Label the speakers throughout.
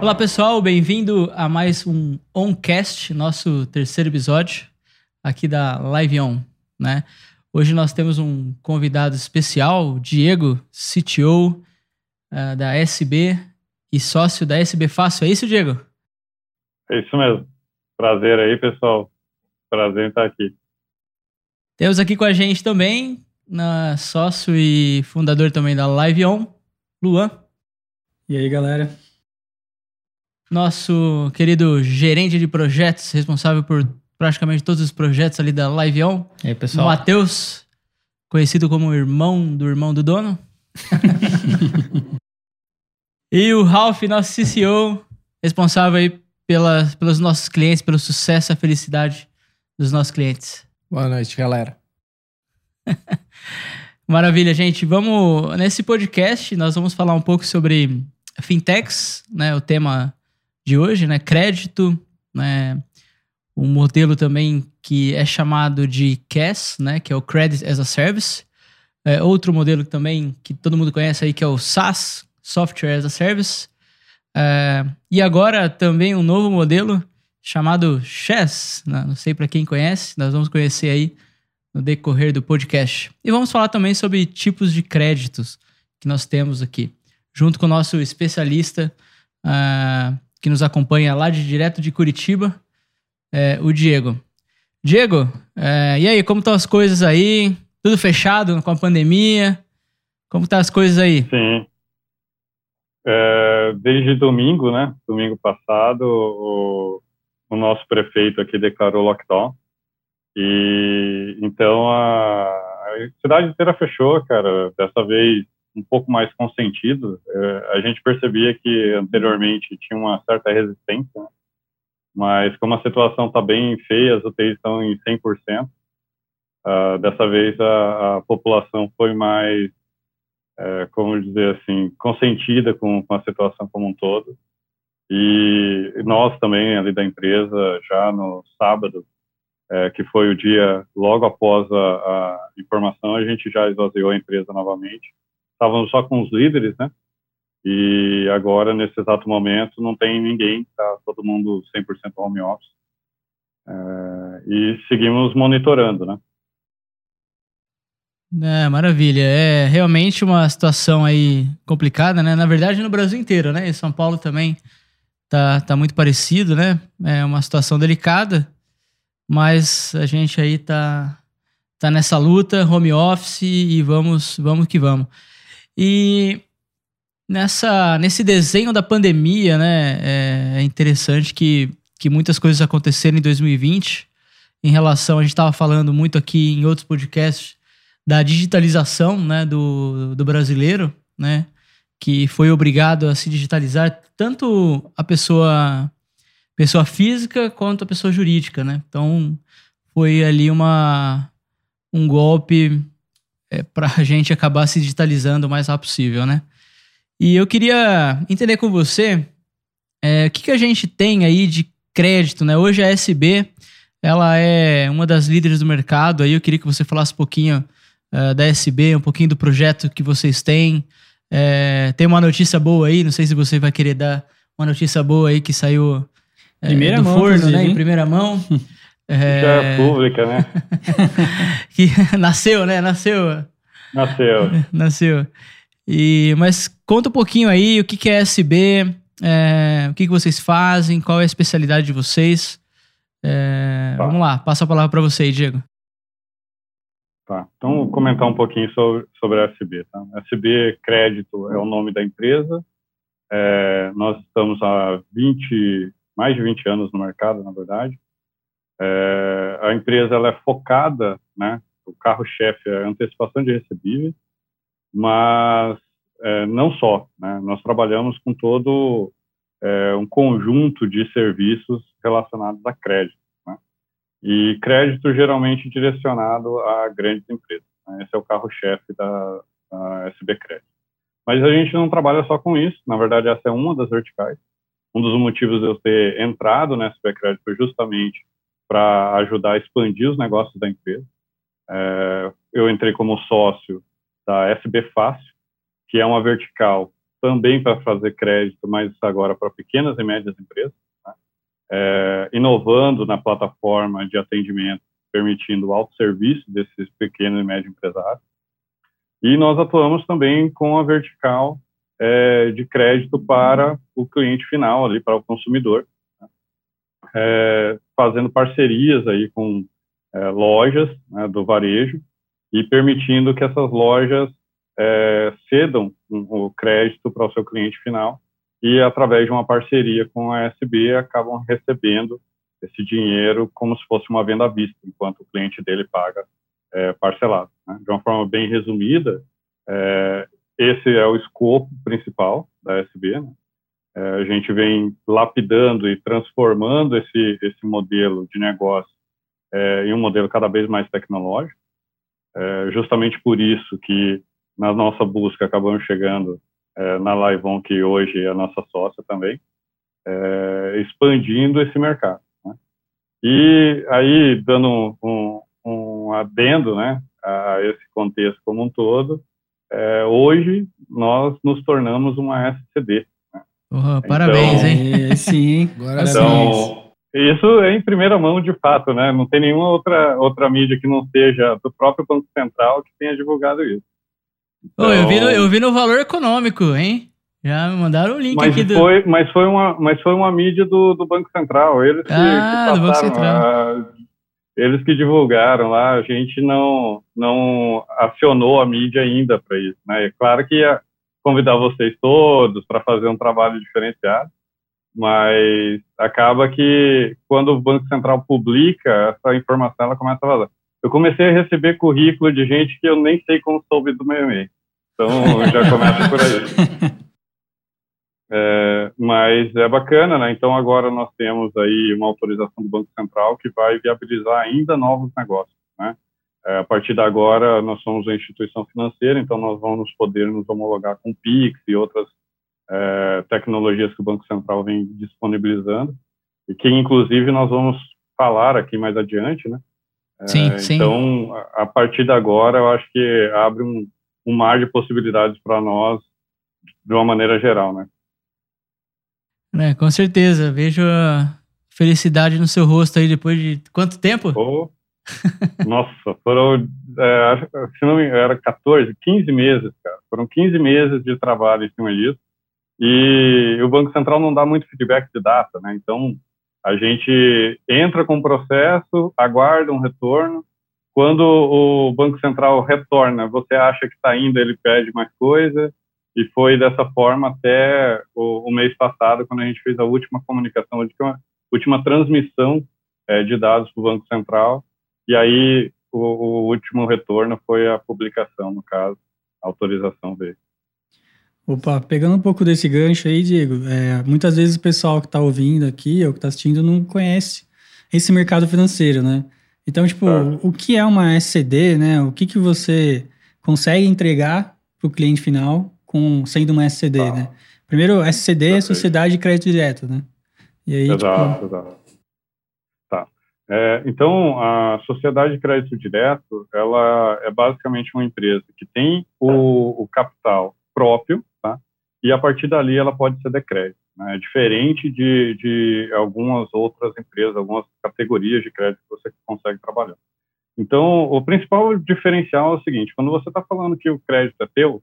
Speaker 1: Olá pessoal, bem-vindo a mais um Oncast, nosso terceiro episódio aqui da Live On, né? Hoje nós temos um convidado especial, Diego, CTO uh, eh, da SB e sócio da SB Fácil. É isso, Diego?
Speaker 2: É isso mesmo. Prazer aí, pessoal. Prazer em estar aqui.
Speaker 1: Temos aqui com a gente também, na sócio e fundador também da Live On, Luan.
Speaker 3: E aí, galera?
Speaker 1: Nosso querido gerente de projetos, responsável por praticamente todos os projetos ali da Live On.
Speaker 3: E aí, pessoal?
Speaker 1: Matheus, conhecido como irmão do irmão do dono. e o Ralph, nosso CCO, responsável aí pela, pelos nossos clientes, pelo sucesso e a felicidade dos nossos clientes.
Speaker 3: Boa noite, galera.
Speaker 1: Maravilha, gente. Vamos nesse podcast nós vamos falar um pouco sobre fintechs, né? O tema de hoje, né? Crédito, né? Um modelo também que é chamado de CAS, né? Que é o Credit as a Service. É outro modelo também que todo mundo conhece aí que é o SaaS, Software as a Service. É, e agora também um novo modelo chamado Chess. Né? Não sei para quem conhece, nós vamos conhecer aí no decorrer do podcast. E vamos falar também sobre tipos de créditos que nós temos aqui, junto com o nosso especialista uh, que nos acompanha lá de direto de Curitiba, é, o Diego. Diego, é, e aí, como estão as coisas aí? Tudo fechado com a pandemia? Como estão tá as coisas aí?
Speaker 2: Sim, é, desde domingo, né? Domingo passado, o, o, nosso prefeito aqui declarou lockdown. E então a, a, cidade inteira fechou, cara. Dessa vez um pouco mais consentido. É, a gente percebia que anteriormente tinha uma certa resistência, né? mas como a situação está bem feia, as UTIs estão em 100%. Uh, ah, dessa vez a, a população foi mais é, como dizer assim, consentida com, com, a situação como um todo. E nós também, ali da empresa, já no sábado, é, que foi o dia logo após a, a, informação, a gente já esvaziou a empresa novamente. Estávamos só com os líderes, né? E agora, nesse exato momento, não tem ninguém, está todo mundo 100% home office. É, e seguimos monitorando, né?
Speaker 1: É, maravilha. É realmente uma situação aí complicada, né? Na verdade, no Brasil inteiro, né? Em São Paulo também tá, tá muito parecido, né? É uma situação delicada, mas a gente aí tá, tá nessa luta, home office e vamos, vamos que vamos. E nessa, nesse desenho da pandemia, né? É, é interessante que, que muitas coisas aconteceram em 2020 em relação, a gente estava falando muito aqui em outros podcasts da digitalização né, do, do brasileiro, né, que foi obrigado a se digitalizar tanto a pessoa pessoa física quanto a pessoa jurídica, né? Então foi ali uma um golpe é, para a gente acabar se digitalizando o mais rápido possível, né? E eu queria entender com você é, o que, que a gente tem aí de crédito, né? Hoje a SB ela é uma das líderes do mercado. Aí eu queria que você falasse um pouquinho uh, da SB, um pouquinho do projeto que vocês têm. É, tem uma notícia boa aí, não sei se você vai querer dar uma notícia boa aí que saiu
Speaker 3: primeira do
Speaker 1: mão, forno, né? Em primeira mão.
Speaker 2: é, é pública, né?
Speaker 1: que nasceu, né? Nasceu.
Speaker 2: Nasceu.
Speaker 1: Nasceu. E, mas conta um pouquinho aí o que, que é SB, é, o que, que vocês fazem, qual é a especialidade de vocês. É, tá. Vamos lá, passa a palavra para você, Diego.
Speaker 2: Tá. Então, vou comentar um pouquinho sobre, sobre a SB. Tá? SB Crédito é o nome da empresa. É, nós estamos há 20, mais de 20 anos no mercado, na verdade. É, a empresa ela é focada, né? O carro-chefe é antecipação de recebíveis, mas é, não só. Né? Nós trabalhamos com todo é, um conjunto de serviços relacionados a crédito e crédito geralmente direcionado a grandes empresas. Né? Esse é o carro-chefe da, da SB Crédito. Mas a gente não trabalha só com isso, na verdade essa é uma das verticais. Um dos motivos de eu ter entrado na SB Crédito foi justamente para ajudar a expandir os negócios da empresa. É, eu entrei como sócio da SB Fácil, que é uma vertical também para fazer crédito, mas agora para pequenas e médias empresas, né? é, inovando na plataforma de atendimento, permitindo o autosserviço desses pequenos e médios empresários. E nós atuamos também com a vertical é, de crédito para o cliente final, ali para o consumidor, né? é, fazendo parcerias aí com é, lojas né, do varejo e permitindo que essas lojas é, cedam o crédito para o seu cliente final e, através de uma parceria com a SB, acabam recebendo esse dinheiro como se fosse uma venda à vista, enquanto o cliente dele paga é, parcelado. Né? De uma forma bem resumida, é, esse é o escopo principal da SB. Né? É, a gente vem lapidando e transformando esse, esse modelo de negócio é, em um modelo cada vez mais tecnológico. É, justamente por isso que na nossa busca acabamos chegando é, na Laivon, que hoje é a nossa sócia também, é, expandindo esse mercado. Né? E aí, dando um, um, um, adendo né, a esse contexto como um todo, é, hoje nós nos tornamos uma SCD. Né?
Speaker 1: Uhum, parabéns,
Speaker 3: então,
Speaker 1: hein?
Speaker 3: Sim,
Speaker 2: agora então, isso é em primeira mão, de fato, né? Não tem nenhuma outra, outra mídia que não seja do próprio Banco Central que tenha divulgado isso.
Speaker 1: Então, eu, vi no, eu vi no valor econômico, hein? Já me mandaram o link
Speaker 2: mas
Speaker 1: aqui do.
Speaker 2: Foi, mas, foi uma, mas foi uma mídia do, do Banco Central. Eles que,
Speaker 1: ah,
Speaker 2: que
Speaker 1: do Banco Central.
Speaker 2: A, eles que divulgaram lá, a gente não, não acionou a mídia ainda para isso. Né? É claro que ia convidar vocês todos para fazer um trabalho diferenciado, mas acaba que quando o Banco Central publica essa informação, ela começa a vazar. Eu comecei a receber currículo de gente que eu nem sei como soube do meu e-mail. Então, já começa por aí. É, mas é bacana, né? Então, agora nós temos aí uma autorização do Banco Central que vai viabilizar ainda novos negócios, né? É, a partir de agora, nós somos uma instituição financeira, então nós vamos poder nos homologar com PIX e outras é, tecnologias que o Banco Central vem disponibilizando, e que inclusive nós vamos falar aqui mais adiante, né?
Speaker 1: É, sim, sim.
Speaker 2: Então, a partir de agora, eu acho que abre um, um mar de possibilidades para nós de uma maneira geral, né?
Speaker 1: É, com certeza. Vejo a felicidade no seu rosto aí depois de quanto tempo?
Speaker 2: Oh, nossa, foram, é, se não me engano, era 14, 15 meses, cara. Foram 15 meses de trabalho em cima disso. E o Banco Central não dá muito feedback de data, né? Então, a gente entra com o processo, aguarda um retorno. Quando o Banco Central retorna, você acha que está indo, ele pede mais coisa. E foi dessa forma até o, o mês passado, quando a gente fez a última comunicação, a última transmissão é, de dados para o Banco Central. E aí o, o último retorno foi a publicação, no caso, a autorização veio.
Speaker 3: Opa, pegando um pouco desse gancho aí, Diego, é, muitas vezes o pessoal que está ouvindo aqui ou que está assistindo não conhece esse mercado financeiro, né? Então, tipo, tá. o que é uma SCD, né? O que, que você consegue entregar para o cliente final com sendo uma SCD, tá. né? Primeiro, SCD é Sociedade de Crédito Direto, né?
Speaker 2: E aí, exato, tipo... exato. Tá. É, então, a Sociedade de Crédito Direto, ela é basicamente uma empresa que tem o, o capital próprio, e a partir dali ela pode ser decrédito. Né? Diferente de, de algumas outras empresas, algumas categorias de crédito que você consegue trabalhar. Então, o principal diferencial é o seguinte: quando você está falando que o crédito é teu,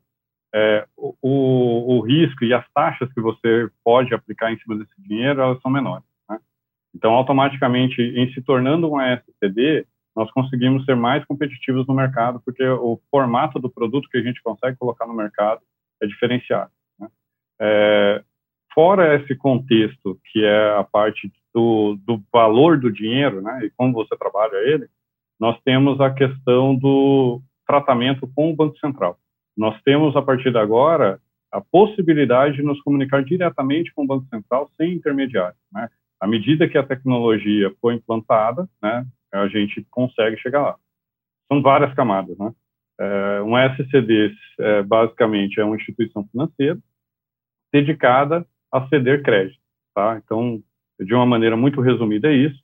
Speaker 2: é, o, o, risco e as taxas que você pode aplicar em cima desse dinheiro elas são menores. Né? Então, automaticamente, em se tornando uma SCD, nós conseguimos ser mais competitivos no mercado, porque o formato do produto que a gente consegue colocar no mercado é diferenciado. É, fora esse contexto, que é a parte do, do valor do dinheiro, né, e como você trabalha ele, nós temos a questão do tratamento com o Banco Central. Nós temos, a partir de agora, a possibilidade de nos comunicar diretamente com o Banco Central sem intermediário. Né? À medida que a tecnologia for implantada, né, a gente consegue chegar lá. São várias camadas. Né? É, um SCD, é, basicamente, é uma instituição financeira dedicada a ceder crédito. Tá? Então, de uma maneira muito resumida, é isso.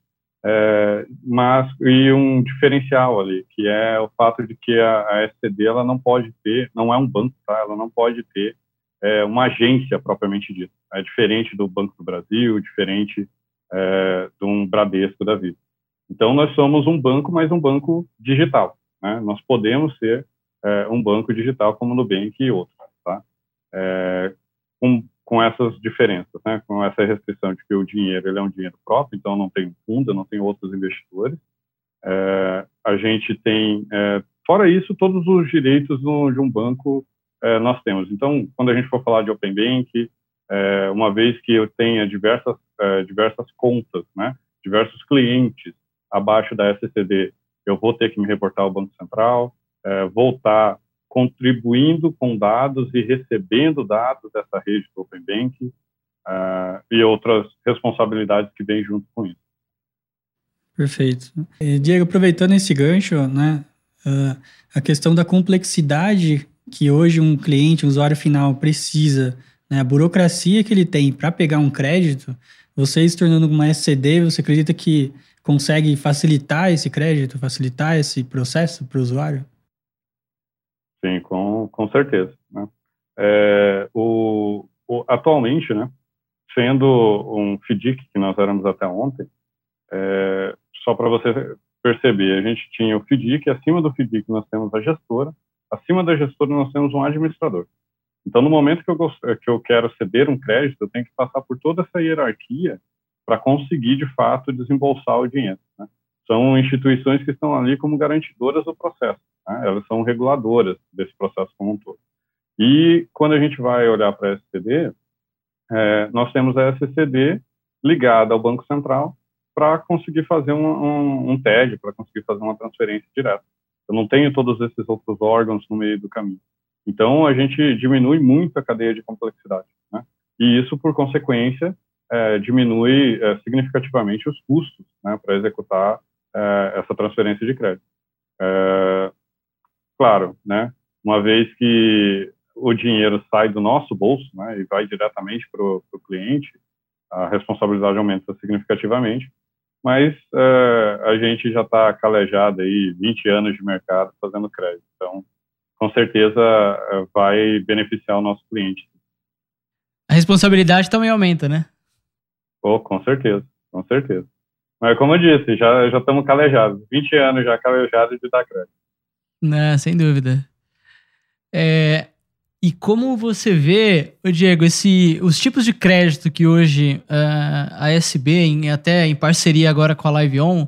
Speaker 2: É, mas e um diferencial ali, que é o fato de que a, a SCD ela não pode ter, não é um banco, tá? Ela não pode ter é, uma agência propriamente dita. É diferente do Banco do Brasil, diferente é, de um Bradesco da vida. Então nós somos um banco, mas um banco digital. Né? Nós podemos ser é, um banco digital como o Nubank e outros, tá? É, com com essas diferenças, né? com essa restrição de que o dinheiro ele é um dinheiro próprio, então não tem fundo, não tem outros investidores. É, a gente tem, é, fora isso, todos os direitos de um banco é, nós temos. Então, quando a gente for falar de Open Bank, é, uma vez que eu tenha diversas, é, diversas contas, né? diversos clientes abaixo da SCD, eu vou ter que me reportar ao Banco Central, é, voltar contribuindo com dados e recebendo dados dessa rede do Open Bank uh, e outras responsabilidades que vêm junto com isso.
Speaker 3: Perfeito. E, Diego, aproveitando esse gancho, né, uh, a questão da complexidade que hoje um cliente, um usuário final precisa, né, a burocracia que ele tem para pegar um crédito, você se tornando uma SCD, você acredita que consegue facilitar esse crédito, facilitar esse processo para o usuário?
Speaker 2: Sim, com, com certeza. Né? É, o, o, atualmente, né, sendo um FDIC, que nós éramos até ontem, é, só para você perceber, a gente tinha o FDIC, acima do FDIC nós temos a gestora, acima da gestora nós temos um administrador. Então, no momento que eu, que eu quero ceder um crédito, eu tenho que passar por toda essa hierarquia para conseguir, de fato, desembolsar o dinheiro. Né? São instituições que estão ali como garantidoras do processo. Né? Elas são reguladoras desse processo como um todo. E quando a gente vai olhar para a SCD, é, nós temos a SCD ligada ao Banco Central para conseguir fazer um, um, um TED, para conseguir fazer uma transferência direta. Eu não tenho todos esses outros órgãos no meio do caminho. Então, a gente diminui muito a cadeia de complexidade. Né? E isso, por consequência, é, diminui é, significativamente os custos né, para executar é, essa transferência de crédito. Claro, né, uma vez que o dinheiro sai do nosso bolso né, e vai diretamente para o cliente, a responsabilidade aumenta significativamente, mas é, a gente já está calejado aí 20 anos de mercado fazendo crédito, então com certeza é, vai beneficiar o nosso cliente.
Speaker 1: A responsabilidade também aumenta, né?
Speaker 2: Oh, com certeza, com certeza. Mas como eu disse, já, já estamos calejados, 20 anos já calejados de dar crédito.
Speaker 1: Não, sem dúvida. É, e como você vê, Diego, esse, os tipos de crédito que hoje uh, a SB, em, até em parceria agora com a Live On,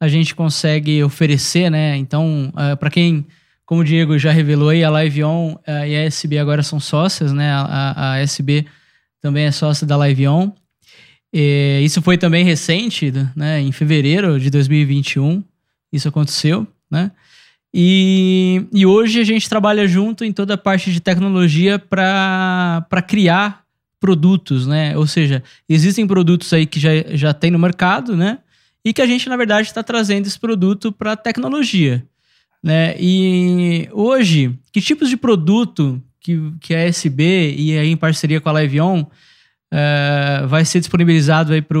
Speaker 1: a gente consegue oferecer, né? Então, uh, para quem, como o Diego já revelou aí, a Live On uh, e a SB agora são sócias, né? A, a, a SB também é sócia da Live On. E isso foi também recente, né? Em fevereiro de 2021, isso aconteceu, né? E, e hoje a gente trabalha junto em toda a parte de tecnologia para criar produtos, né? Ou seja, existem produtos aí que já, já tem no mercado, né? E que a gente, na verdade, está trazendo esse produto para tecnologia. Né? E hoje, que tipos de produto que, que a SB e aí em parceria com a Liveon uh, vai ser disponibilizado aí para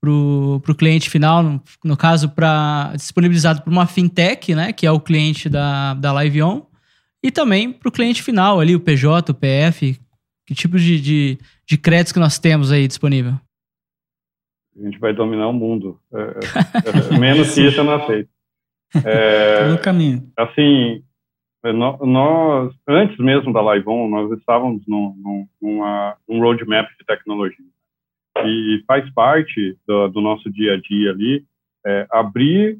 Speaker 1: para o cliente final, no, no caso, para disponibilizado para uma fintech, né, que é o cliente da, da LiveOn, e também para o cliente final ali, o PJ, o PF, que tipo de, de, de créditos que nós temos aí disponível?
Speaker 2: A gente vai dominar o mundo. É, é, é menos que isso eu não aceito.
Speaker 3: É, no caminho.
Speaker 2: Assim, é, nós, antes mesmo da LiveOn, nós estávamos num, num, numa, um roadmap de tecnologia e faz parte do, do nosso dia a dia ali, é, abrir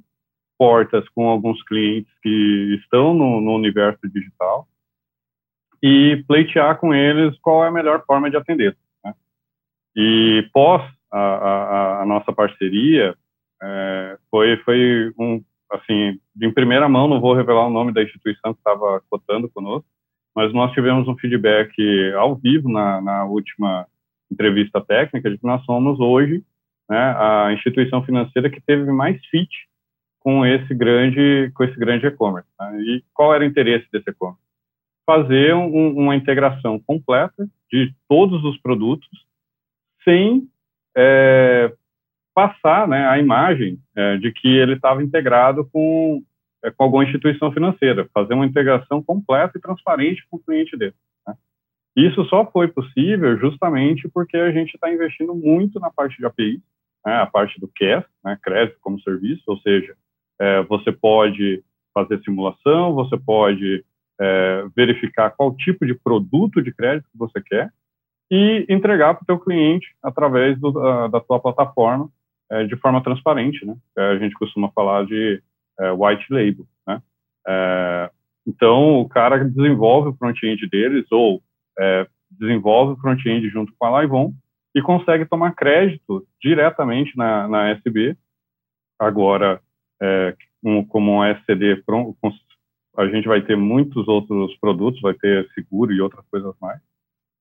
Speaker 2: portas com alguns clientes que estão no, no, universo digital e pleitear com eles qual é a melhor forma de atender. Né? E pós a, a, a nossa parceria, é, foi, foi um, assim, em primeira mão, não vou revelar o nome da instituição que estava cotando conosco, mas nós tivemos um feedback ao vivo na, na última entrevista técnica de que nós somos hoje né, a instituição financeira que teve mais fit com esse grande com esse grande e-commerce. Né? E qual era o interesse desse e-commerce? Fazer um, uma integração completa de todos os produtos sem é, passar né, a imagem é, de que ele estava integrado com, é, com alguma instituição financeira, fazer uma integração completa e transparente com o cliente dele. Isso só foi possível justamente porque a gente está investindo muito na parte de API, né, a parte do CAS, né, crédito como serviço, ou seja, é, você pode fazer simulação, você pode é, verificar qual tipo de produto de crédito que você quer e entregar para o teu cliente através do, da tua plataforma é, de forma transparente, né? É, a gente costuma falar de é, white label, né? É, então, o cara desenvolve o front-end deles ou desenvolve o front-end junto com a Livon e consegue tomar crédito diretamente na, na SB. Agora, é, um, como um SCD, a gente vai ter muitos outros produtos, vai ter seguro e outras coisas mais,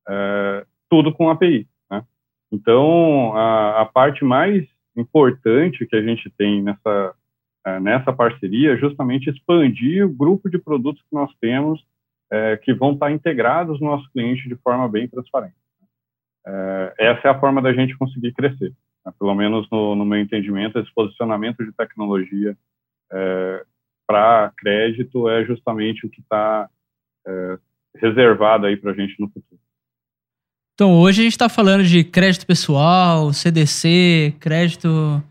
Speaker 2: é, tudo com API. Né? Então, a, a, parte mais importante que a gente tem nessa, é, nessa parceria é justamente expandir o grupo de produtos que nós temos é, que vão estar integrados no nosso cliente de forma bem transparente. É, essa é a forma da gente conseguir crescer. Né? Pelo menos no, no, meu entendimento, esse posicionamento de tecnologia é, para crédito é justamente o que está é, reservado aí para a gente no futuro.
Speaker 1: Então, hoje a gente está falando de crédito pessoal, CDC, crédito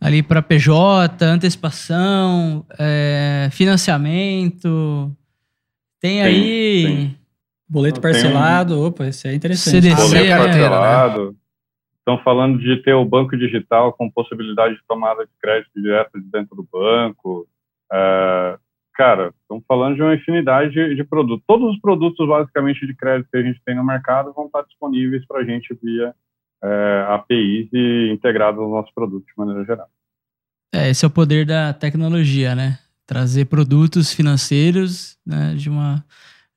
Speaker 1: ali para PJ, antecipação, é, financamento. Tem aí. Sim.
Speaker 3: Boleto parcelado, um... opa, isso é interessante.
Speaker 2: CDC, Boleto parcelado. Estão falando de ter o banco digital com possibilidade de tomada de crédito direto de dentro do banco. É, cara, estamos falando de uma infinidade de, de, produtos. Todos os produtos, basicamente, de crédito que a gente tem no mercado vão estar disponíveis para a gente via é, APIs e integrados nos nossos produtos de maneira geral.
Speaker 1: É, esse é o poder da tecnologia, né? Trazer produtos financeiros né, de, uma,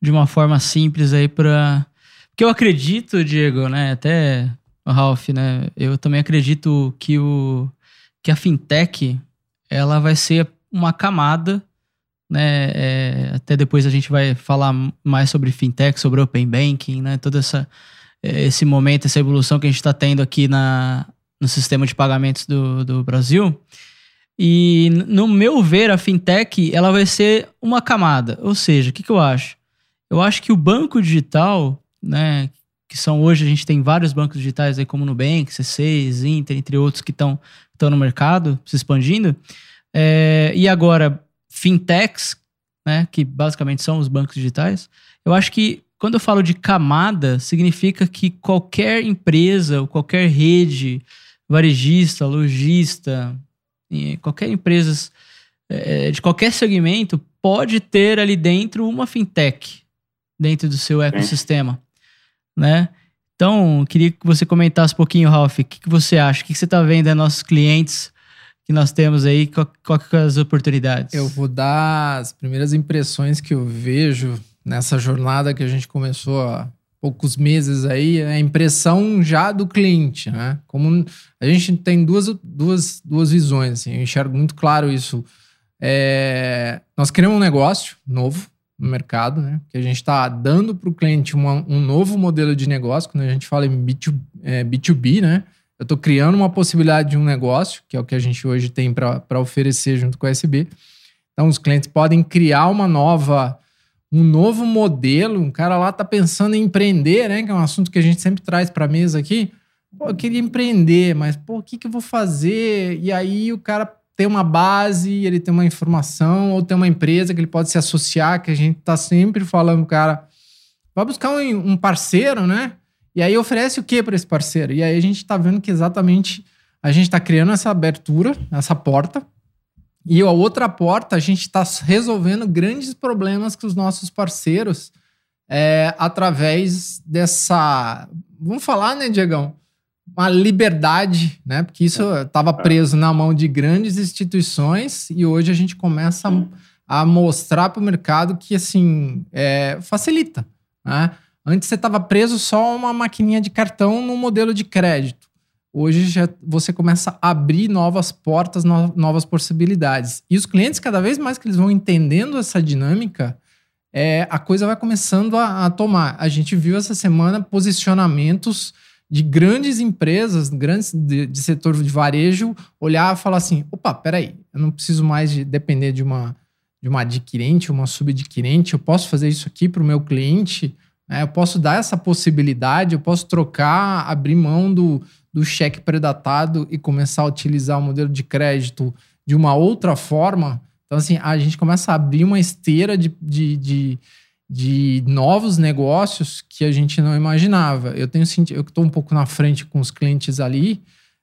Speaker 1: de uma forma simples aí para... Porque eu acredito, Diego, né? Até o Ralph, né? Eu também acredito que, o, que a fintech ela vai ser uma camada, né? É, até depois a gente vai falar mais sobre fintech, sobre open banking, né? Todo essa, é, esse momento, essa evolução que a gente está tendo aqui na, no sistema de pagamentos do, do Brasil. E no meu ver, a fintech ela vai ser uma camada. Ou seja, o que, que eu acho? Eu acho que o banco digital, né, que são hoje a gente tem vários bancos digitais aí como Nubank, C6, Inter, entre outros que estão no mercado, se expandindo. É, e agora, fintechs, né, que basicamente são os bancos digitais, eu acho que quando eu falo de camada, significa que qualquer empresa ou qualquer rede varejista, lojista, qualquer empresa é, de qualquer segmento pode ter ali dentro uma fintech dentro do seu ecossistema, né? Então, queria que você comentasse um pouquinho, Ralph, o que, que você acha? O que, que você está vendo dos nossos clientes que nós temos aí, qual, qual que as oportunidades?
Speaker 4: Eu vou dar as primeiras impressões que eu vejo nessa jornada que a gente começou há poucos meses aí, é a impressão já do cliente, né? Como a gente tem duas, duas, duas visões, assim, eu enxergo muito claro isso. É, nós criamos um negócio novo no mercado, né? Que a gente está dando para o cliente uma, um novo modelo de negócio, quando a gente fala em B2, é, B2B, né? Eu estou criando uma possibilidade de um negócio, que é o que a gente hoje tem para oferecer junto com a SB. Então, os clientes podem criar uma nova, um novo modelo. Um cara lá está pensando em empreender, né? Que é um assunto que a gente sempre traz para mesa aqui. Pô, eu queria empreender, mas pô, o que, que eu vou fazer? E aí o cara tem uma base, ele tem uma informação, ou tem uma empresa que ele pode se associar, que a gente está sempre falando, cara, vai buscar um, um parceiro, né? E aí oferece o que para esse parceiro? E aí a gente está vendo que exatamente a gente está criando essa abertura, essa porta. E a outra porta, a gente está resolvendo grandes problemas que os nossos parceiros, é, através dessa. Vamos falar, né, Diegão? Uma liberdade, né? Porque isso estava preso na mão de grandes instituições e hoje a gente começa a, a mostrar para o mercado que, assim, é, facilita, né? Antes você estava preso só a uma maquininha de cartão no modelo de crédito. Hoje já você começa a abrir novas portas, no, novas possibilidades. E os clientes, cada vez mais que eles vão entendendo essa dinâmica, é, a coisa vai começando a, a tomar. A gente viu essa semana posicionamentos de grandes empresas, grandes de, de setor de varejo, olhar e falar assim: opa, peraí, eu não preciso mais de depender de uma, de uma adquirente, uma subadquirente, eu posso fazer isso aqui para o meu cliente, né? eu posso dar essa possibilidade, eu posso trocar, abrir mão do, do cheque predatado e começar a utilizar o modelo de crédito de uma outra forma. Então, assim, a gente começa a abrir uma esteira de, de, de de novos negócios que a gente não imaginava. Eu tenho sentido, eu estou um pouco na frente com os clientes ali,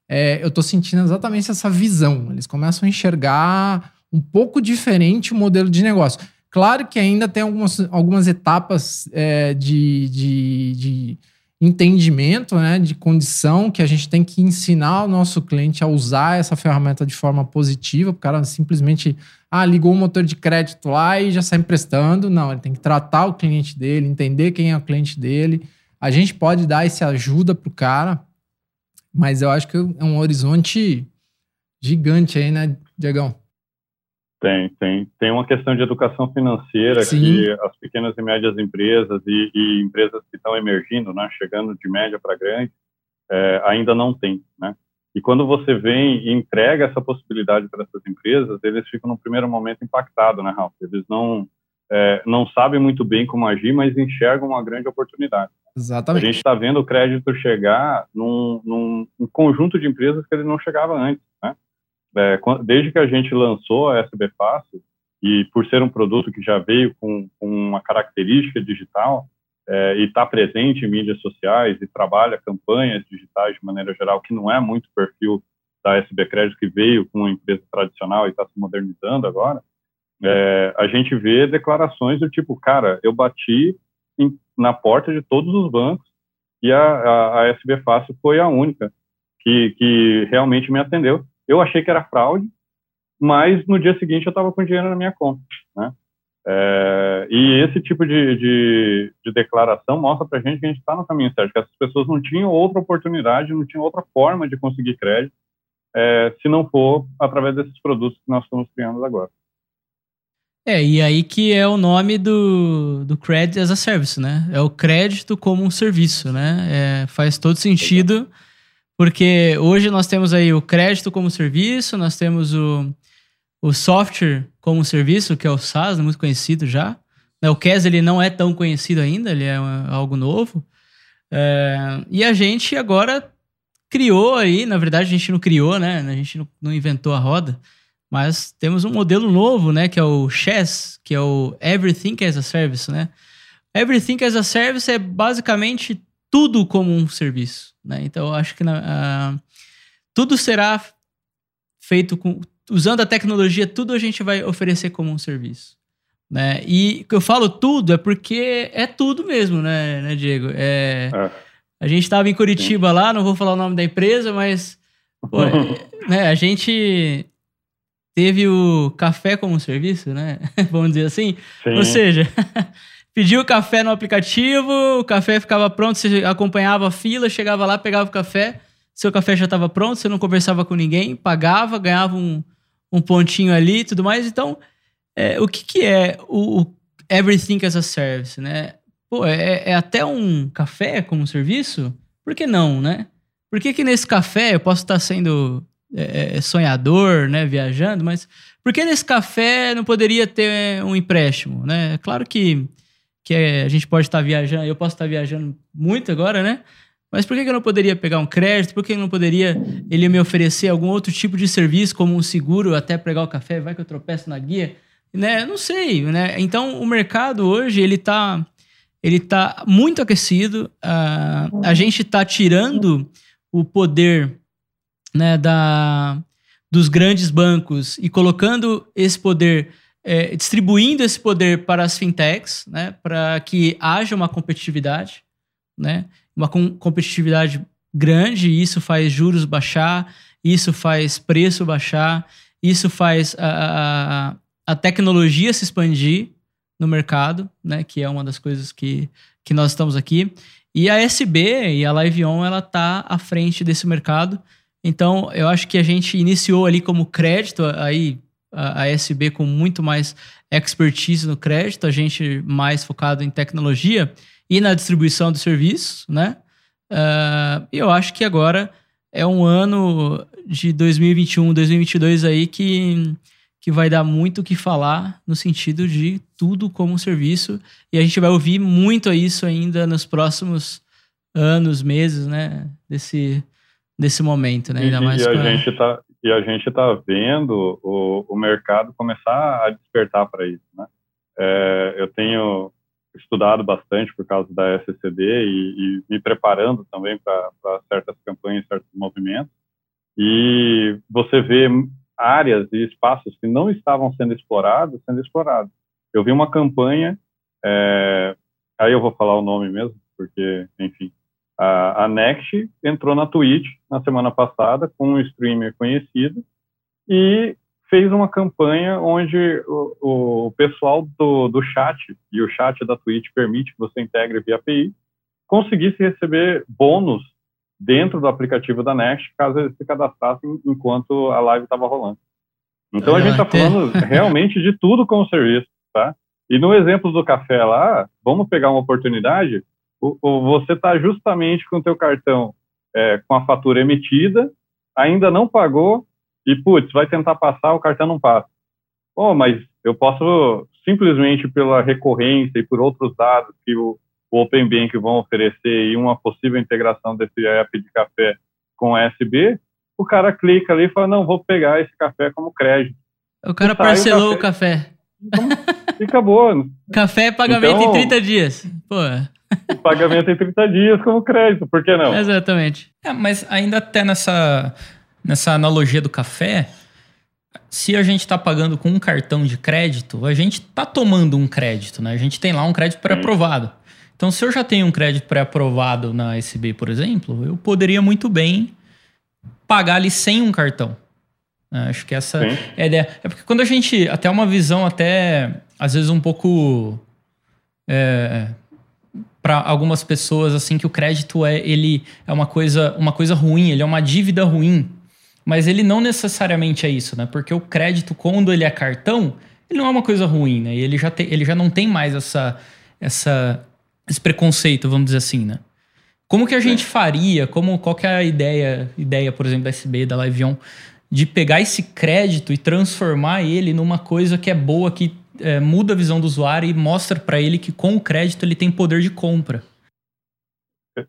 Speaker 4: é, eu estou sentindo exatamente essa visão. Eles começam a enxergar um pouco diferente o modelo de negócio. Claro que ainda tem algumas, algumas etapas é, de, de, de entendimento, né, de condição que a gente tem que ensinar o nosso cliente a usar essa ferramenta de forma positiva, o cara simplesmente ah, ligou o motor de crédito lá e já sai emprestando. Não, ele tem que tratar o cliente dele, entender quem é o cliente dele. A gente pode dar esse ajuda pro cara, mas eu acho que é um horizonte gigante aí, né, Diegão?
Speaker 2: Tem, tem. Tem uma questão de educação financeira Sim. que as pequenas e médias empresas e, e empresas que estão emergindo, né, chegando de média para grande, é, ainda não tem, né? E quando você vem e entrega essa possibilidade para essas empresas, eles ficam no primeiro momento impactados, né, Ralf? Eles não é, não sabem muito bem como agir, mas enxergam uma grande oportunidade.
Speaker 4: Exatamente.
Speaker 2: A gente está vendo o crédito chegar num, num, num, conjunto de empresas que ele não chegava antes, né? É, desde que a gente lançou a SB Fácil, e por ser um produto que já veio com, com uma característica digital, é, e está presente em mídias sociais e trabalha campanhas digitais de maneira geral, que não é muito perfil da SB Crédito, que veio com uma empresa tradicional e está se modernizando agora, é, a gente vê declarações do tipo, cara, eu bati em, na porta de todos os bancos e a, a, a SB Fácil foi a única que, que realmente me atendeu. Eu achei que era fraude, mas no dia seguinte eu estava com dinheiro na minha conta, né? É, e esse tipo de, de, de declaração mostra para gente que a gente está no caminho certo, que essas pessoas não tinham outra oportunidade, não tinham outra forma de conseguir crédito, é, se não for através desses produtos que nós estamos criando agora.
Speaker 1: É, e aí que é o nome do, do Credit as a Service, né? É o crédito como um serviço, né? É, faz todo sentido, porque hoje nós temos aí o crédito como serviço, nós temos o, o software como serviço, que é o SaaS, né, muito conhecido já. O CAS ele não é tão conhecido ainda, ele é algo novo. É, e a gente agora criou aí, na verdade a gente não criou, né? A gente não, não inventou a roda, mas temos um modelo novo, né? Que é o Chess, que é o Everything as a Service, né? Everything as a Service é basicamente tudo como um serviço, né? Então eu acho que na, tudo será feito com usando a tecnologia, tudo a gente vai oferecer como um serviço. Né? E que eu falo tudo é porque é tudo mesmo, né, né Diego? É, é. A gente estava em Curitiba Sim. lá, não vou falar o nome da empresa, mas pô, né, a gente teve o café como serviço, né? Vamos dizer assim. Sim. Ou seja, pediu o café no aplicativo, o café ficava pronto, você acompanhava a fila, chegava lá, pegava o café, seu café já estava pronto, você não conversava com ninguém, pagava, ganhava um, um pontinho ali e tudo mais. Então, é, o que, que é o, o, Everything as a Service, né? Pô, é, é, até um café como serviço? Por que não, né? Por que, que nesse café eu posso estar sendo é, é, sonhador, né, viajando, mas por que nesse café não poderia ter um empréstimo, né? Claro que, que é, a gente pode estar viajando, eu posso estar viajando muito agora, né? Mas por que eu não poderia pegar um crédito? Por que eu não poderia ele me oferecer algum outro tipo de serviço, como um seguro até pegar o café? Vai que eu tropeço na guia? Né? Não sei, né? Então, o mercado hoje, ele está ele tá muito aquecido. Uh, a gente está tirando o poder né, da, dos grandes bancos e colocando esse poder, é, distribuindo esse poder para as fintechs, né, para que haja uma competitividade. Né? uma competitividade grande, isso faz juros baixar, isso faz preço baixar, isso faz a, a, a tecnologia se expandir no mercado, né? Que é uma das coisas que, que nós estamos aqui. E a SB e a LiveOn, ela tá à frente desse mercado. Então, eu acho que a gente iniciou ali como crédito, aí a, SB com muito mais expertise no crédito, a gente mais focado em tecnologia e na distribuição do serviço, né? Uh, eu acho que agora é um ano de 2021, 2022 aí que, que vai dar muito o que falar no sentido de tudo como serviço. E a gente vai ouvir muito isso ainda nos próximos anos, meses, né? Desse, desse momento, né?
Speaker 2: Ainda mais e, a gente tá e a gente está vendo o, o mercado começar a despertar para isso, né? É, eu tenho estudado bastante por causa da SCD e, e me preparando também para certas campanhas, certos movimentos. E você vê áreas e espaços que não estavam sendo explorados, sendo explorados. Eu vi uma campanha, é, aí eu vou falar o nome mesmo, porque, enfim, a, a Next entrou na Twitch na semana passada com um streamer conhecido e fez uma campanha onde o, o pessoal do, do chat, e o chat da Twitch permite que você integre via API, conseguisse receber bônus dentro do aplicativo da Next, caso eles se cadastrassem enquanto a live estava rolando. Então a gente está falando realmente de tudo como serviço, tá? E no exemplo do café lá, vamos pegar uma oportunidade o, o, você está justamente com o teu cartão é, com a fatura emitida, ainda não pagou e, putz, vai tentar passar, o cartão não passa. Oh, mas eu posso simplesmente pela recorrência e por outros dados que o, o Open Bank vão oferecer e uma possível integração desse app de café com SB, o cara clica ali e fala, não, vou pegar esse café como crédito.
Speaker 1: O cara parcelou o café. O café.
Speaker 2: Então, e acabou.
Speaker 1: Café é pagamento então, em 30 dias. Pô
Speaker 2: o pagamento em 30 dias como crédito, por que não?
Speaker 1: Exatamente.
Speaker 5: É, mas ainda até nessa, nessa analogia do café, se a gente está pagando com um cartão de crédito, a gente está tomando um crédito, né? A gente tem lá um crédito pré-aprovado. Então, se eu já tenho um crédito pré-aprovado na SB, por exemplo, eu poderia muito bem pagar ali sem um cartão. Né? Acho que essa Sim. é a ideia. É porque quando a gente. Até uma visão, até às vezes um pouco. É, para algumas pessoas assim que o crédito é ele é uma coisa uma coisa ruim, ele é uma dívida ruim. Mas ele não necessariamente é isso, né? Porque o crédito quando ele é cartão, ele não é uma coisa ruim, né? E ele já, te, ele já não tem mais essa, essa esse preconceito, vamos dizer assim, né? Como que a gente faria? Como qual que é a ideia, ideia, por exemplo, da SB, da Liveon, de pegar esse crédito e transformar ele numa coisa que é boa, que é, muda a visão do usuário e mostra para ele que com o crédito ele tem poder de compra.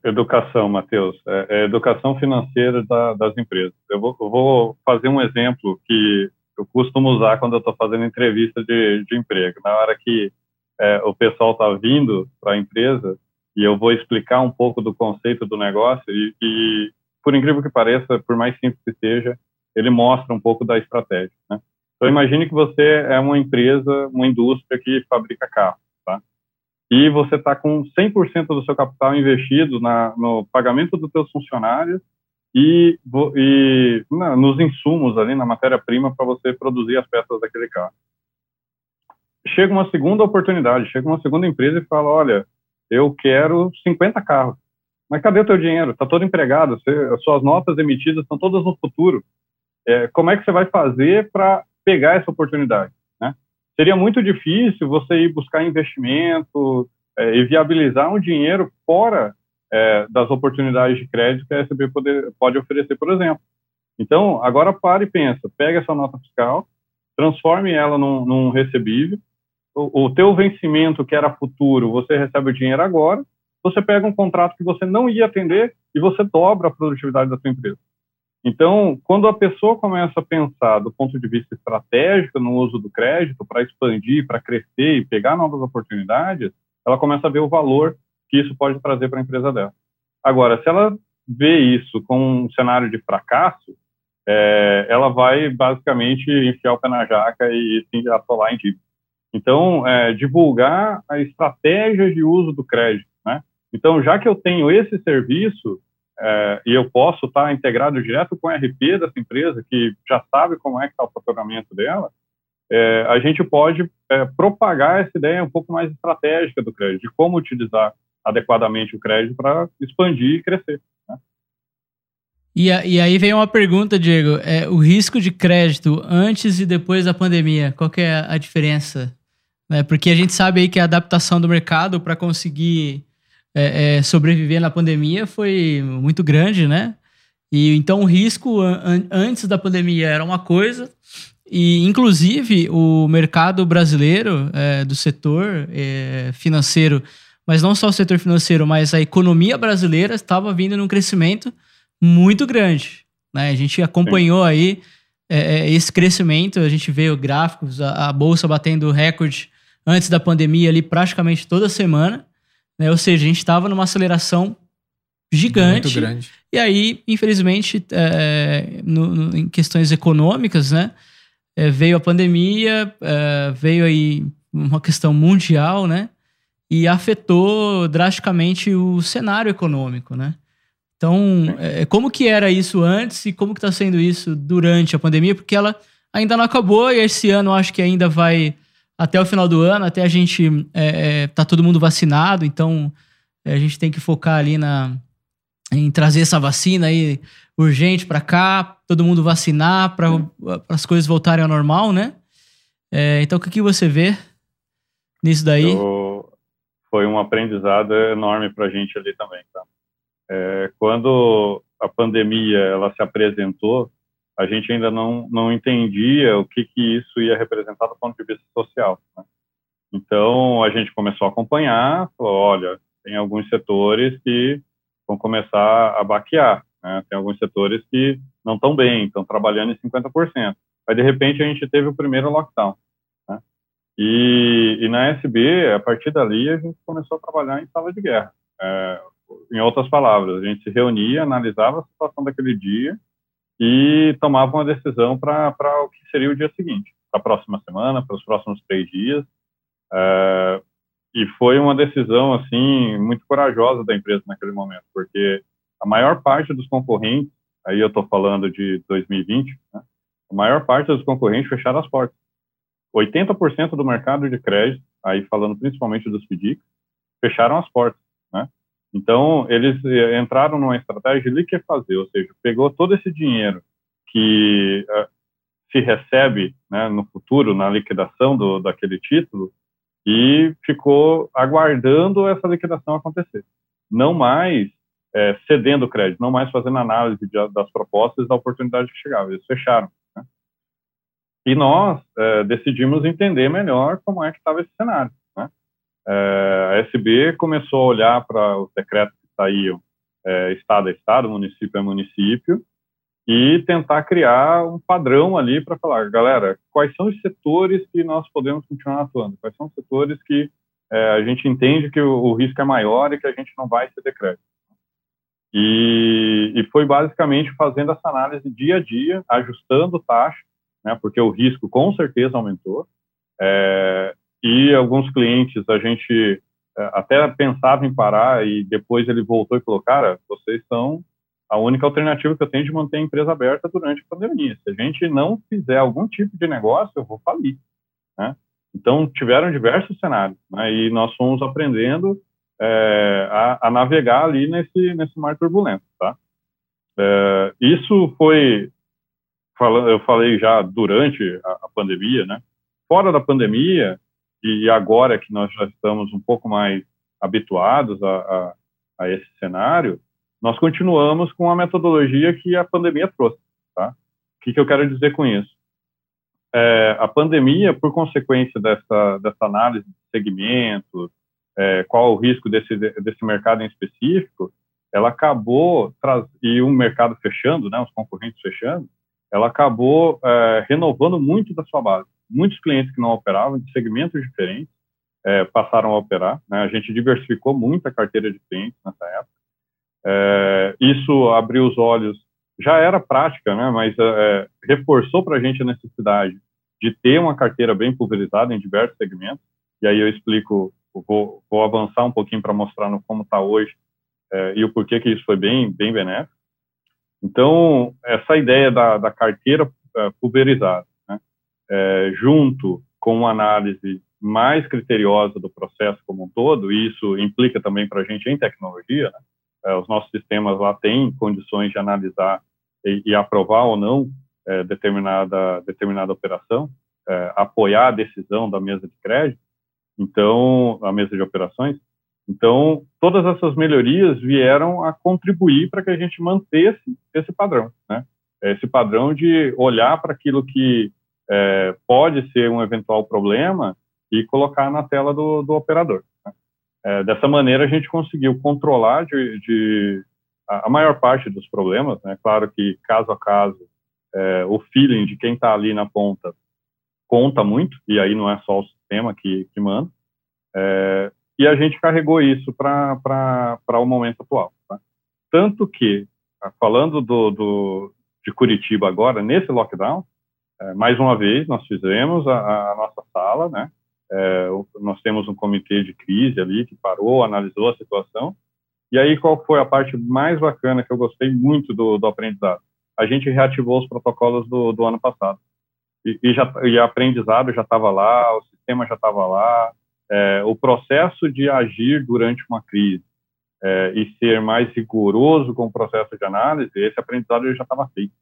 Speaker 2: Educação, Matheus, é, é educação financeira da, das empresas. Eu vou, eu vou, fazer um exemplo que eu costumo usar quando eu estou fazendo entrevista de, de, emprego. Na hora que é, o pessoal está vindo para a empresa e eu vou explicar um pouco do conceito do negócio e, e, por incrível que pareça, por mais simples que seja, ele mostra um pouco da estratégia. Né? Então, imagine que você é uma empresa, uma indústria que fabrica carros, tá? E você está com 100% do seu capital investido na, no pagamento dos seus funcionários e, e na, nos insumos ali, na matéria-prima para você produzir as peças daquele carro. Chega uma segunda oportunidade, chega uma segunda empresa e fala, olha, eu quero 50 carros. Mas cadê o teu dinheiro? Está todo empregado, você, suas notas emitidas estão todas no futuro. É, como é que você vai fazer para pegar essa oportunidade. Né? Seria muito difícil você ir buscar investimento é, e viabilizar um dinheiro fora é, das oportunidades de crédito que a SB poder, pode oferecer, por exemplo. Então, agora pare e pensa, pega essa nota fiscal, transforme ela num, num recebível, o, o teu vencimento que era futuro, você recebe o dinheiro agora, você pega um contrato que você não ia atender e você dobra a produtividade da sua empresa. Então, quando a pessoa começa a pensar do ponto de vista estratégico no uso do crédito para expandir, para crescer e pegar novas oportunidades, ela começa a ver o valor que isso pode trazer para a empresa dela. Agora, se ela vê isso com um cenário de fracasso, é, ela vai basicamente enfiar o pé na jaca e sim atolar em dívida. Então, é, divulgar a estratégia de uso do crédito. Né? Então, já que eu tenho esse serviço, é, e eu posso estar integrado direto com o RP dessa empresa, que já sabe como é que está o faturamento dela, é, a gente pode é, propagar essa ideia um pouco mais estratégica do crédito, de como utilizar adequadamente o crédito para expandir e crescer. Né?
Speaker 1: E, a, e, aí vem uma pergunta, Diego, é, o risco de crédito antes e depois da pandemia, qual que é a diferença? Né? Porque a gente sabe aí que a adaptação do mercado para conseguir é, é, sobreviver na pandemia foi muito grande, né? E então o risco an antes da pandemia era uma coisa, e inclusive o mercado brasileiro é, do setor é, financeiro, mas não só o setor financeiro, mas a economia brasileira estava vindo num crescimento muito grande. Né? A gente acompanhou aí é, é, esse crescimento, a gente vê gráficos, a, a bolsa batendo recorde antes da pandemia ali praticamente toda semana. Né? Ou seja, a gente estava numa aceleração gigante. Muito grande. E aí, infelizmente, é, no, no, em questões econômicas, né? É, veio a pandemia, é, veio aí uma questão mundial, né? E afetou drasticamente o cenário econômico, né? Então, é, como que era isso antes e como que está sendo isso durante a pandemia? Porque ela ainda não acabou e esse ano acho que ainda vai até o final do ano, até a gente é, é, tá todo mundo vacinado, então é, a gente tem que focar ali na em trazer essa vacina aí urgente para cá, todo mundo vacinar para as coisas voltarem ao normal, né? É, então o que, que você vê nisso daí?
Speaker 2: Eu, foi um aprendizado enorme para a gente ali também, tá? É, quando a pandemia ela se apresentou, a gente ainda não, não entendia o que, que isso ia representar do ponto de vista social. Né? Então, a gente começou a acompanhar, falou, olha, tem alguns setores que vão começar a baquear, né? tem alguns setores que não estão bem, estão trabalhando em 50%. Aí, de repente, a gente teve o primeiro lockdown. Né? E, e, na SB, a partir dali, a gente começou a trabalhar em sala de guerra. É, em outras palavras, a gente se reunia, analisava a situação daquele dia e tomava uma decisão para o que seria o dia seguinte, para a próxima semana, para os próximos três dias. É, e foi uma decisão assim muito corajosa da empresa naquele momento, porque a maior parte dos concorrentes, aí eu estou falando de 2020, né, a maior parte dos concorrentes fecharam as portas. 80% do mercado de crédito, aí falando principalmente dos FDICs, fecharam as portas, né? Então, eles eh, entraram numa estratégia de fazer, ou seja, pegou todo esse dinheiro que uh, se recebe né, no futuro, na liquidação do, daquele título, e ficou aguardando essa liquidação acontecer. Não mais é, cedendo crédito, não mais fazendo análise de, das propostas da oportunidade que chegava. Eles fecharam. Né? E nós é, decidimos entender melhor como é que estava esse cenário. É, a SB começou a olhar para os decretos que saíam é, estado a estado, município a município, e tentar criar um padrão ali para falar, galera, quais são os setores que nós podemos continuar atuando, quais são os setores que é, a gente entende que o, o, risco é maior e que a gente não vai ser decreto. E, e, foi basicamente fazendo essa análise dia a dia, ajustando taxa, né, porque o risco com certeza aumentou, é, e alguns clientes a gente é, até pensava em parar e depois ele voltou e falou, cara, vocês são a única alternativa que eu tenho de manter a empresa aberta durante a pandemia. Se a gente não fizer algum tipo de negócio, eu vou falir. Né? Então, tiveram diversos cenários, né? e nós fomos aprendendo é, a, a, navegar ali nesse, nesse mar turbulento. Tá? É, isso foi, eu falei já durante a, a pandemia, né? fora da pandemia, e agora que nós já estamos um pouco mais habituados a, a, a esse cenário, nós continuamos com a metodologia que a pandemia trouxe. Tá? O que, que eu quero dizer com isso? É, a pandemia, por consequência dessa, dessa análise de segmentos, é, qual o risco desse, desse mercado em específico, ela acabou, e o mercado fechando, né, os concorrentes fechando, ela acabou é, renovando muito da sua base muitos clientes que não operavam, de segmentos diferentes, é, passaram a operar. Né? A gente diversificou muito a carteira de clientes nessa época. É, isso abriu os olhos, já era prática, né? mas é, é reforçou para a gente a necessidade de ter uma carteira bem pulverizada em diversos segmentos. E aí eu explico, vou, vou avançar um pouquinho para mostrar no como está hoje é, e o porquê que isso foi bem, bem benéfico. Então, essa ideia da, da carteira é, pulverizada, é, junto com uma análise mais criteriosa do processo como um todo, e isso implica também para a gente em tecnologia, né? é, os nossos sistemas lá têm condições de analisar e, e aprovar ou não é, determinada, determinada operação, apoiar a decisão da mesa de crédito, então, a mesa de operações. Então, todas essas melhorias vieram a contribuir para que a gente mantesse esse padrão, né? Esse padrão de olhar para aquilo que é, pode ser um eventual problema e colocar na tela do, do operador. Né? É, dessa maneira, a gente conseguiu controlar de, de a, maior parte dos problemas. Né? Claro que, caso a caso, é, o feeling de quem está ali na ponta conta muito, e aí não é só o sistema que, que manda. É, e a gente carregou isso para o momento atual. Tá? Tanto que, falando do, do, de Curitiba agora, nesse lockdown, mais uma vez, nós fizemos a, a nossa sala, né? É, nós temos um comitê de crise ali que parou, analisou a situação. E aí, qual foi a parte mais bacana que eu gostei muito do, do aprendizado? A gente reativou os protocolos do, do ano passado. E, e, já, e aprendizado já estava lá, o sistema já estava lá, é, o processo de agir durante uma crise é, e ser mais rigoroso com o processo de análise, esse aprendizado já estava feito.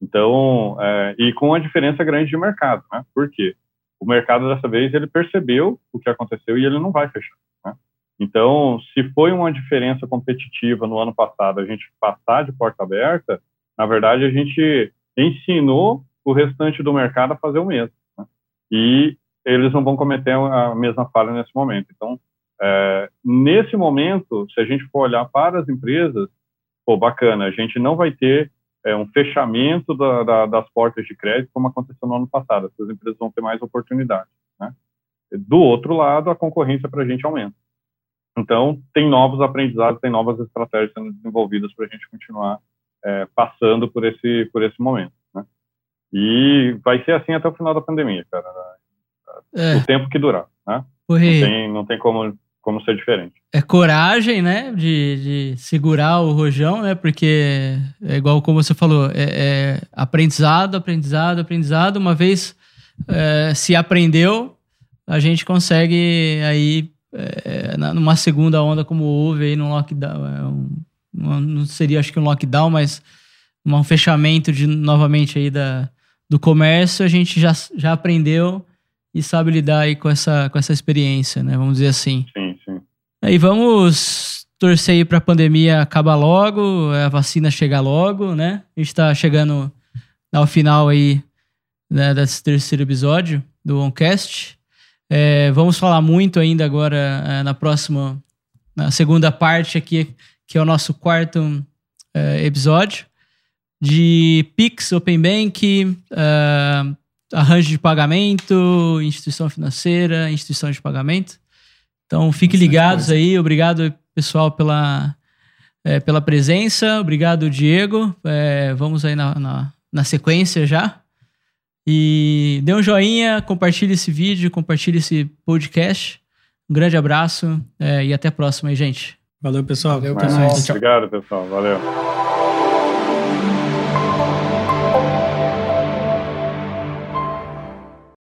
Speaker 2: Então, é, e com uma diferença grande de mercado, né? Por quê? O mercado dessa vez ele percebeu o que aconteceu e ele não vai fechar. Né? Então, se foi uma diferença competitiva no ano passado a gente passar de porta aberta, na verdade a gente ensinou o restante do mercado a fazer o mesmo. Né? E eles não vão cometer a mesma falha nesse momento. Então, é, nesse momento, se a gente for olhar para as empresas, pô, bacana, a gente não vai ter é, um fechamento da, da, das portas de crédito, como aconteceu no ano passado. As empresas vão ter mais oportunidades. Né? Do outro lado, a concorrência para a gente aumenta. Então, tem novos aprendizados, tem novas estratégias sendo desenvolvidas para a gente continuar é, passando por esse, por esse momento. Né? E vai ser assim até o final da pandemia, cara. É. O tempo que durar. Né? Não, tem, não tem como como ser diferente.
Speaker 1: É coragem, né, de, de segurar o rojão, né, porque é igual como você falou, é, é aprendizado, aprendizado, aprendizado. Uma vez é, se aprendeu, a gente consegue aí é, numa segunda onda como houve aí no lockdown, é um, não seria acho que um lockdown, mas um fechamento de novamente aí da, do comércio, a gente já, já aprendeu e sabe lidar aí com essa, com essa experiência, né? Vamos dizer assim.
Speaker 2: Sim, sim.
Speaker 1: Aí vamos torcer aí para a pandemia acabar logo, a vacina chegar logo, né? A gente está chegando ao final aí né, desse terceiro episódio do OnCast. É, vamos falar muito ainda agora é, na próxima, na segunda parte aqui, que é o nosso quarto é, episódio, de Pix, Open Bank, é, arranjo de pagamento, instituição financeira, instituição de pagamento. Então, fiquem ligados aí. Obrigado, pessoal, pela, é, pela presença. Obrigado, Diego. É, vamos aí na, na, na, sequência já. E dê um joinha, compartilhe esse vídeo, compartilhe esse podcast. Um grande abraço é, e até a próxima aí, gente.
Speaker 3: Valeu, pessoal.
Speaker 2: Valeu, pessoal. Obrigado, pessoal. Valeu.